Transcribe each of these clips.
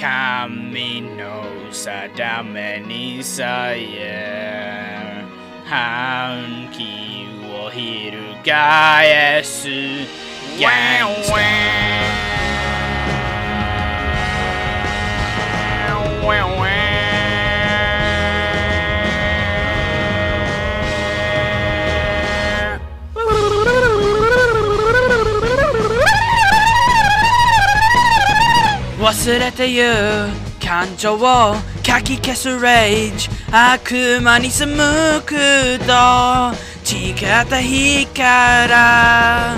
神の定めにさえ反忘れてゆ感情をかき消すレイジ悪魔に背くと違った日から。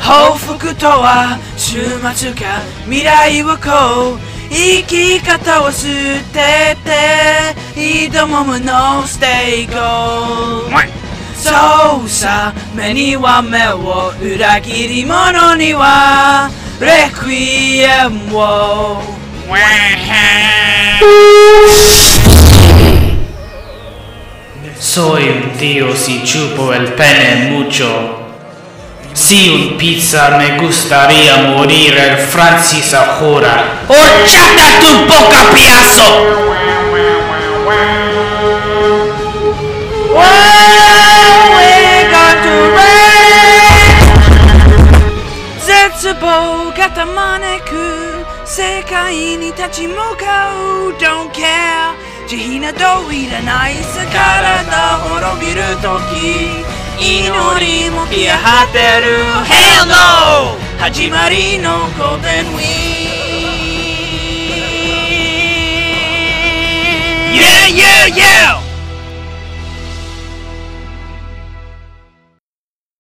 報復とは週末か未来をこう生き方を捨てて挑むものステイゴーそうさ目には目を裏切り者には Requiem Wow. Soy un tío si chupo el pene mucho. Si un pizza me gustaría morir el Francis ahora. ¡Ochata tu boca, piazo! 絶望がた招く世界に立ち向かう。Don't care 慈悲などいらないさ体滅びる時。祈りも消え果てる。Hell no 始まりの Golden Week Yeah yeah yeah